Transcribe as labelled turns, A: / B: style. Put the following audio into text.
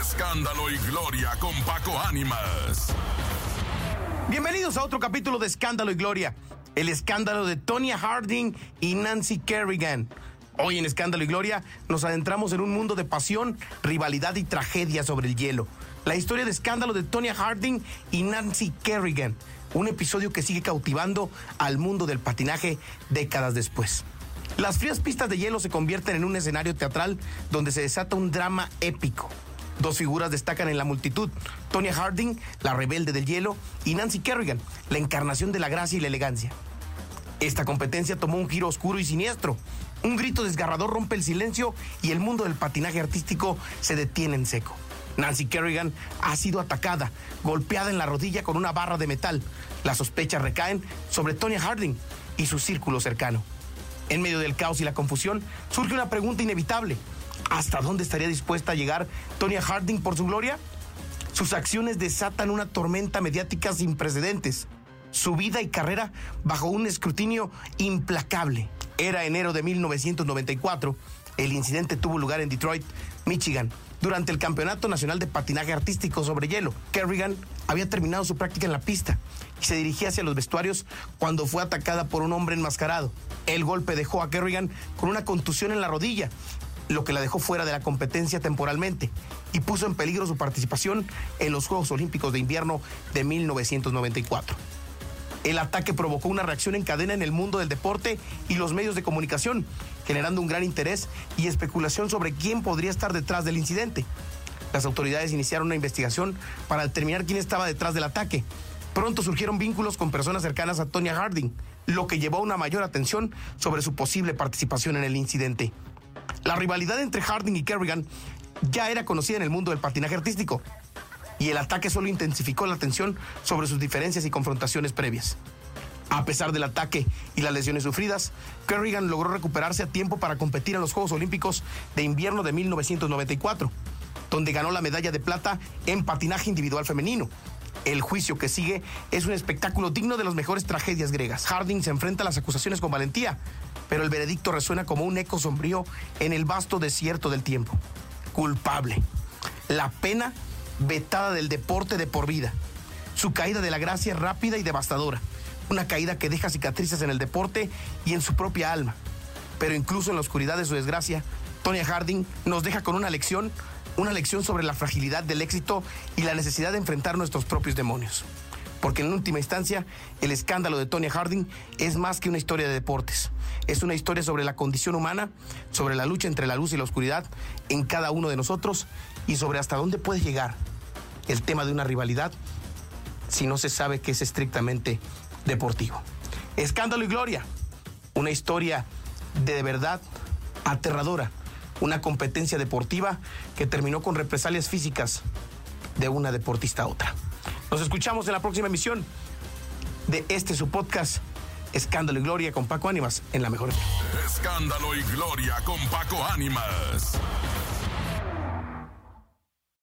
A: Escándalo y Gloria con Paco Ánimas.
B: Bienvenidos a otro capítulo de Escándalo y Gloria. El escándalo de Tonya Harding y Nancy Kerrigan. Hoy en Escándalo y Gloria nos adentramos en un mundo de pasión, rivalidad y tragedia sobre el hielo. La historia de escándalo de Tonya Harding y Nancy Kerrigan. Un episodio que sigue cautivando al mundo del patinaje décadas después. Las frías pistas de hielo se convierten en un escenario teatral donde se desata un drama épico. Dos figuras destacan en la multitud, Tonya Harding, la rebelde del hielo, y Nancy Kerrigan, la encarnación de la gracia y la elegancia. Esta competencia tomó un giro oscuro y siniestro. Un grito desgarrador rompe el silencio y el mundo del patinaje artístico se detiene en seco. Nancy Kerrigan ha sido atacada, golpeada en la rodilla con una barra de metal. Las sospechas recaen sobre Tonya Harding y su círculo cercano. En medio del caos y la confusión surge una pregunta inevitable. ¿Hasta dónde estaría dispuesta a llegar Tonya Harding por su gloria? Sus acciones desatan una tormenta mediática sin precedentes. Su vida y carrera bajo un escrutinio implacable. Era enero de 1994. El incidente tuvo lugar en Detroit, Michigan, durante el Campeonato Nacional de Patinaje Artístico sobre Hielo. Kerrigan había terminado su práctica en la pista y se dirigía hacia los vestuarios cuando fue atacada por un hombre enmascarado. El golpe dejó a Kerrigan con una contusión en la rodilla lo que la dejó fuera de la competencia temporalmente y puso en peligro su participación en los Juegos Olímpicos de Invierno de 1994. El ataque provocó una reacción en cadena en el mundo del deporte y los medios de comunicación, generando un gran interés y especulación sobre quién podría estar detrás del incidente. Las autoridades iniciaron una investigación para determinar quién estaba detrás del ataque. Pronto surgieron vínculos con personas cercanas a Tonya Harding, lo que llevó a una mayor atención sobre su posible participación en el incidente. La rivalidad entre Harding y Kerrigan ya era conocida en el mundo del patinaje artístico y el ataque solo intensificó la tensión sobre sus diferencias y confrontaciones previas. A pesar del ataque y las lesiones sufridas, Kerrigan logró recuperarse a tiempo para competir en los Juegos Olímpicos de Invierno de 1994, donde ganó la medalla de plata en patinaje individual femenino. El juicio que sigue es un espectáculo digno de las mejores tragedias griegas. Harding se enfrenta a las acusaciones con valentía, pero el veredicto resuena como un eco sombrío en el vasto desierto del tiempo. Culpable. La pena vetada del deporte de por vida. Su caída de la gracia rápida y devastadora. Una caída que deja cicatrices en el deporte y en su propia alma. Pero incluso en la oscuridad de su desgracia, Tonya Harding nos deja con una lección, una lección sobre la fragilidad del éxito y la necesidad de enfrentar nuestros propios demonios. Porque en última instancia, el escándalo de Tonya Harding es más que una historia de deportes. Es una historia sobre la condición humana, sobre la lucha entre la luz y la oscuridad en cada uno de nosotros y sobre hasta dónde puede llegar el tema de una rivalidad si no se sabe que es estrictamente deportivo. Escándalo y gloria. Una historia de verdad aterradora. Una competencia deportiva que terminó con represalias físicas de una deportista a otra. Nos escuchamos en la próxima emisión de este su podcast Escándalo y Gloria con Paco Ánimas en la mejor.
A: Escándalo y Gloria con Paco Ánimas.